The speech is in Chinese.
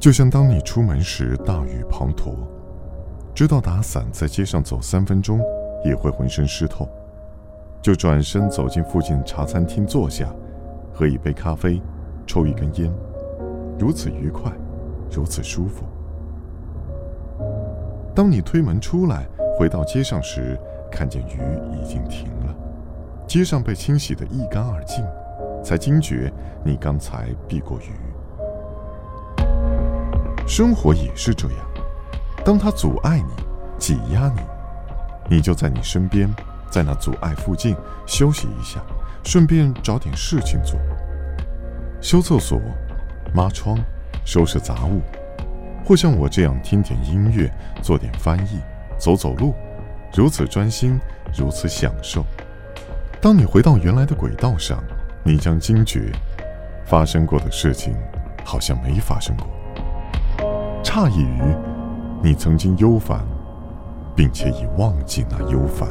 就像当你出门时大雨滂沱，知道打伞在街上走三分钟也会浑身湿透，就转身走进附近茶餐厅坐下，喝一杯咖啡，抽一根烟，如此愉快，如此舒服。当你推门出来，回到街上时，看见雨已经停了，街上被清洗得一干二净，才惊觉你刚才避过雨。生活也是这样，当他阻碍你、挤压你，你就在你身边，在那阻碍附近休息一下，顺便找点事情做：修厕所、抹窗、收拾杂物，或像我这样听点音乐、做点翻译、走走路，如此专心，如此享受。当你回到原来的轨道上，你将惊觉，发生过的事情好像没发生过。诧异于你曾经忧烦，并且已忘记那忧烦。